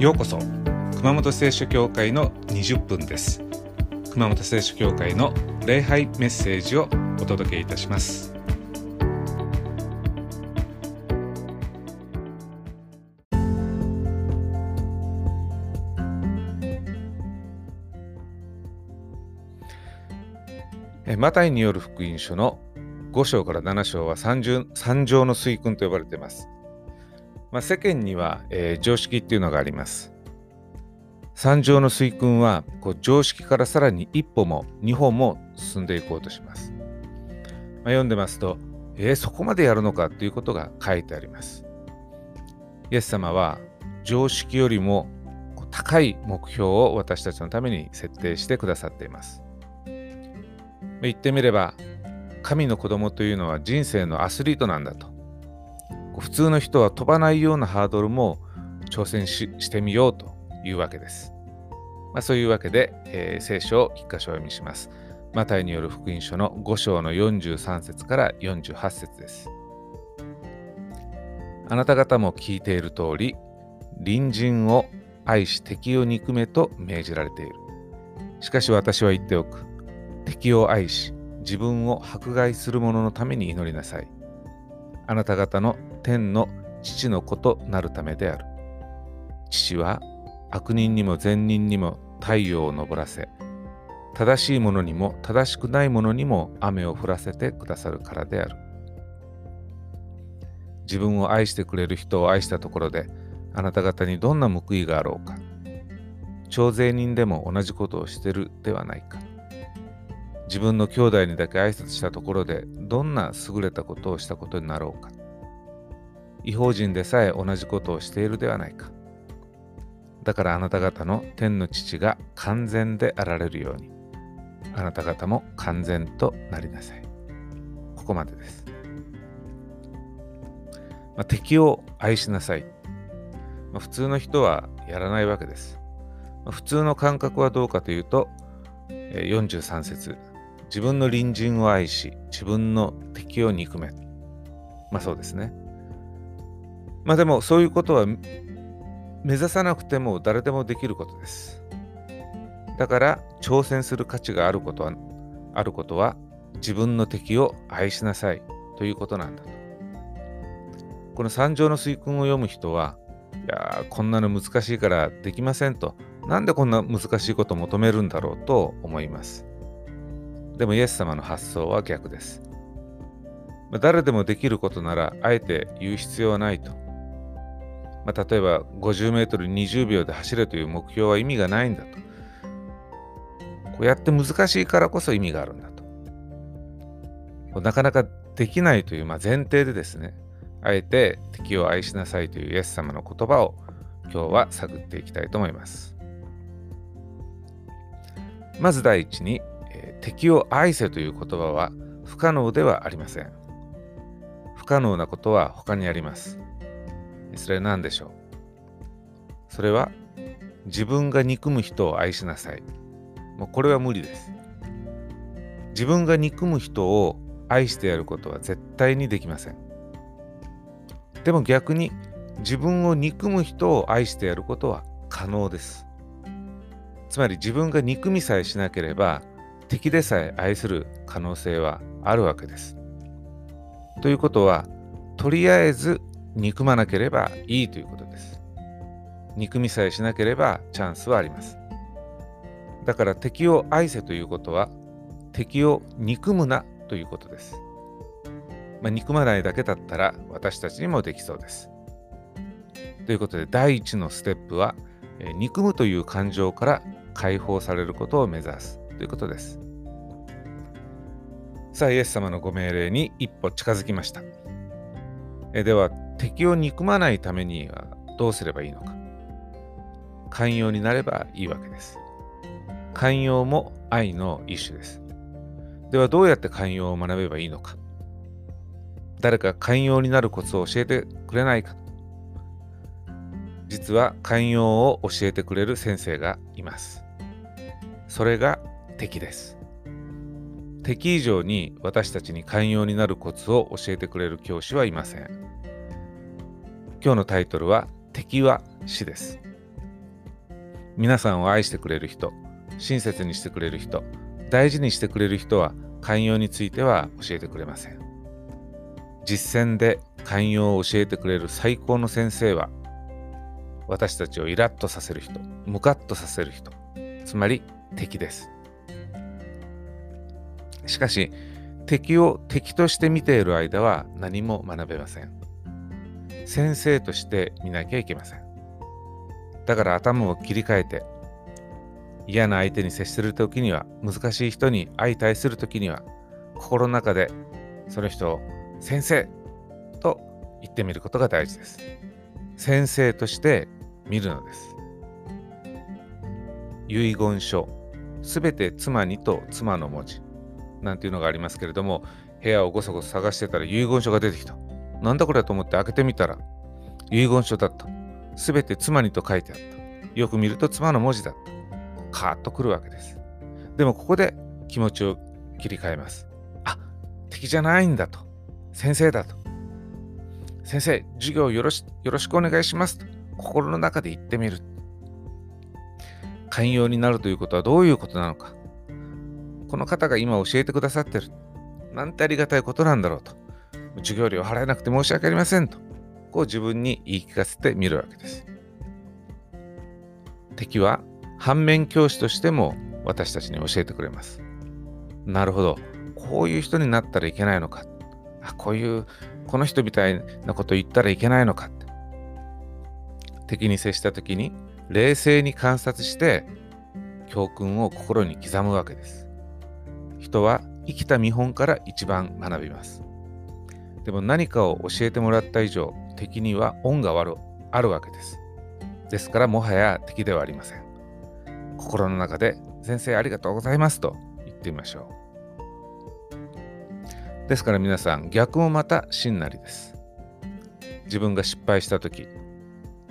ようこそ熊本聖書教会の20分です。熊本聖書教会の礼拝メッセージをお届けいたします。マタイによる福音書の5章から7章は三条の水訓と呼ばれています。まあ、世間には、えー、常識っていうのがあります。三条の水訓はこう常識からさらに一歩も二歩も進んでいこうとします。まあ、読んでますと、えー、そこまでやるのかということが書いてあります。イエス様は常識よりも高い目標を私たちのために設定してくださっています。言ってみれば、神の子供というのは人生のアスリートなんだと。普通の人は飛ばないようなハードルも挑戦してみようというわけです。まあ、そういうわけで、えー、聖書を一箇所読みします。マタイによる福音書の5章の43節から48節です。あなた方も聞いている通り、隣人を愛し敵を憎めと命じられている。しかし私は言っておく。敵を愛し、自分を迫害する者のために祈りなさい。あなた方の天の父の子となるためである。父は悪人にも善人にも太陽を昇らせ、正しい者にも正しくない者にも雨を降らせてくださるからである。自分を愛してくれる人を愛したところで、あなた方にどんな報いがあろうか。徴税人でも同じことをしてるではないか。自分の兄弟にだけ挨拶したところでどんな優れたことをしたことになろうか。違法人でさえ同じことをしているではないか。だからあなた方の天の父が完全であられるように、あなた方も完全となりなさい。ここまでです。まあ、敵を愛しなさい。まあ、普通の人はやらないわけです。まあ、普通の感覚はどうかというと、43節自分の隣人を愛し、自分の敵を憎め。まあそうですね。まあでもそういうことは目指さなくても誰でもできることです。だから挑戦する価値があることはあることは自分の敵を愛しなさいということなんだと。この三条の水訓を読む人は、いやこんなの難しいからできませんと、なんでこんな難しいことを求めるんだろうと思います。でもイエス様の発想は逆です。誰でもできることなら、あえて言う必要はないと。まあ、例えば50メートル20秒で走れという目標は意味がないんだと。こうやって難しいからこそ意味があるんだと。なかなかできないというまあ前提でですね、あえて敵を愛しなさいというイエス様の言葉を今日は探っていきたいと思います。まず第一に敵を愛せという言葉は不可能ではありません。不可能なことは他にあります。それは何でしょう？それは自分が憎む人を愛しなさい。もうこれは無理です。自分が憎む人を愛してやることは絶対にできません。でも逆に自分を憎む人を愛してやることは可能です。つまり自分が憎みさえしなければ敵でさえ愛する可能性はあるわけです。ということは、とりあえず憎まなければいいということです。憎みさえしなければチャンスはあります。だから敵を愛せということは、敵を憎むなということです。まあ、憎まないだけだったら私たちにもできそうです。ということで第一のステップは、え憎むという感情から解放されることを目指すということです。さあ、イエス様のご命令に一歩近づきました。えでは、敵を憎まないためにはどうすればいいのか。寛容になればいいわけです。寛容も愛の一種です。では、どうやって寛容を学べばいいのか。誰か寛容になるコツを教えてくれないか。実は寛容を教えてくれる先生がいます。それが敵です。敵以上に私たちに寛容になるコツを教えてくれる教師はいません。今日のタイトルは敵は死です。皆さんを愛してくれる人親切にしてくれる人大事にしてくれる人は寛容については教えてくれません実践で寛容を教えてくれる最高の先生は私たちをイラッとさせる人ムカッとさせる人つまり敵ですしかし敵を敵として見ている間は何も学べません。先生として見なきゃいけません。だから頭を切り替えて嫌な相手に接する時には難しい人に相対する時には心の中でその人を先生と言ってみることが大事です。先生として見るのです。遺言書すべて妻にと妻の文字。なんていうのがありますけれども部屋をごそごそ探してたら遺言書が出てきた。なんだこれと思って開けてみたら遺言書だった。すべて妻にと書いてあった。よく見ると妻の文字だった。カーッとくるわけです。でもここで気持ちを切り替えます。あ敵じゃないんだと。先生だと。先生授業よろしよろしくお願いしますと。心の中で言ってみる。寛容になるということはどういうことなのか。この方が今教えてくださってる。なんてありがたいことなんだろうと。授業料払えなくて申し訳ありませんと。こう自分に言い聞かせてみるわけです。敵は反面教師としても私たちに教えてくれます。なるほど。こういう人になったらいけないのか。あこういうこの人みたいなこと言ったらいけないのか。って敵に接した時に冷静に観察して教訓を心に刻むわけです。人は生きた見本から一番学びます。でも何かを教えてもらった以上敵には恩があるわけです。ですからもはや敵ではありません。心の中で先生ありがとうございますと言ってみましょう。ですから皆さん逆もまた真なりです。自分が失敗した時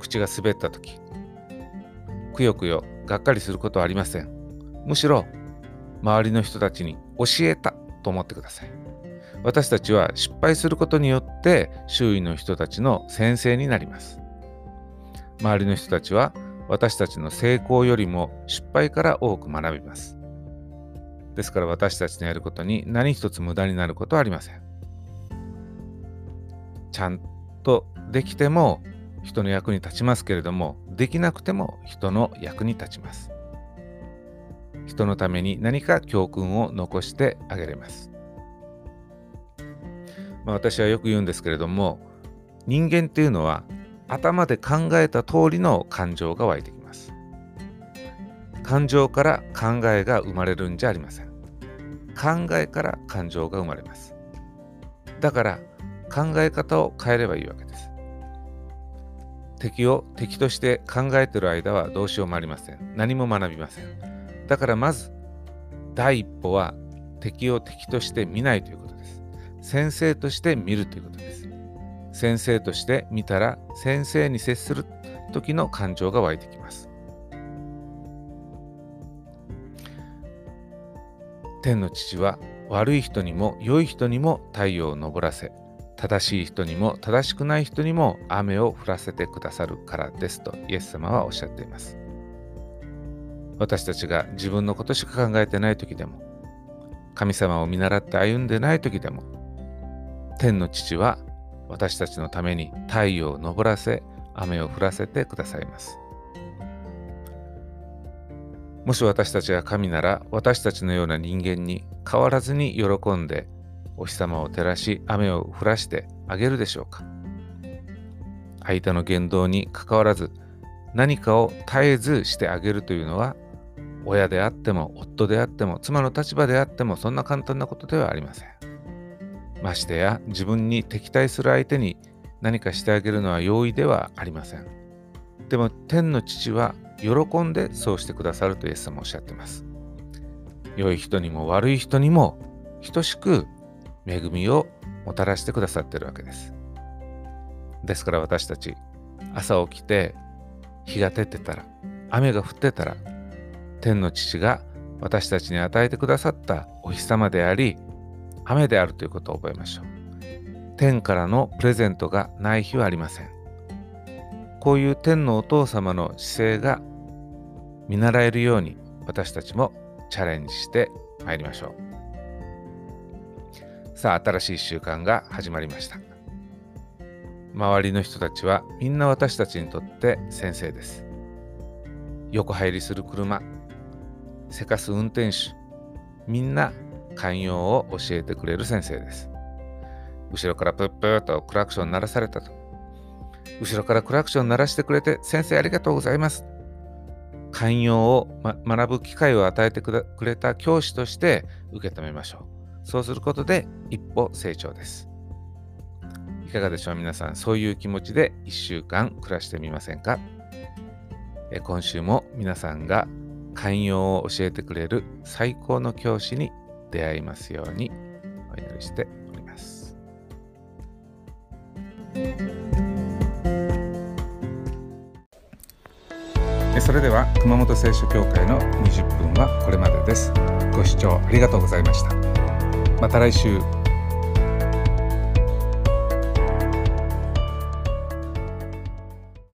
口が滑った時くよくよがっかりすることはありません。むしろ周りの人たちに教えたと思ってください。私たちは失敗することによって周囲の人たちの先生になります。周りの人たちは私たちの成功よりも失敗から多く学びます。ですから私たちのやることに何一つ無駄になることはありません。ちゃんとできても人の役に立ちますけれどもできなくても人の役に立ちます。人のために何か教訓を残してあげれます、まあ、私はよく言うんですけれども人間っていうのは頭で考えた通りの感情が湧いてきます。感情から考えが生まれるんじゃありません。考えから感情が生まれます。だから考え方を変えればいいわけです。敵を敵として考えてる間はどうしようもありません。何も学びません。だからまず第一歩は敵を敵として見ないということです。先生として見るということです。先生として見たら先生に接する時の感情が湧いてきます。天の父は悪い人にも良い人にも太陽を昇らせ正しい人にも正しくない人にも雨を降らせてくださるからですとイエス様はおっしゃっています。私たちが自分のことしか考えてない時でも神様を見習って歩んでない時でも天の父は私たちのために太陽を昇らせ雨を降らせてくださいます。もし私たちが神なら私たちのような人間に変わらずに喜んでお日様を照らし雨を降らしてあげるでしょうか。相手の言動にかかわらず何かを絶えずしてあげるというのは親であっても夫であっても妻の立場であってもそんな簡単なことではありませんましてや自分に敵対する相手に何かしてあげるのは容易ではありません。でも天の父は喜んでそうしてくださるとイエス様おっしゃってます。良い人にも悪い人にも等しく恵みをもたらしてくださっているわけです。ですから私たち朝起きて日が照ってたら雨が降ってたら天の父が私たちに与えてくださったお日様であり雨であるということを覚えましょう。天からのプレゼントがない日はありません。こういう天のお父様の姿勢が見習えるように私たちもチャレンジしてまいりましょうさあ新しい習慣が始まりました周りの人たちはみんな私たちにとって先生です横入りする車せかす運転手。みんな寛容を教えてくれる先生です。後ろからプップーとクラクション鳴らされたと。後ろからクラクション鳴らしてくれて先生ありがとうございます。寛容を、ま、学ぶ機会を与えてくれた教師として受け止めましょう。そうすることで一歩成長です。いかがでしょう皆さん。そういう気持ちで1週間暮らしてみませんか？今週も皆さんが寛容を教えてくれる最高の教師に出会いますようにお祈りしております。それでは熊本聖書協会の20分はこれまでです。ご視聴ありがとうございました。また来週。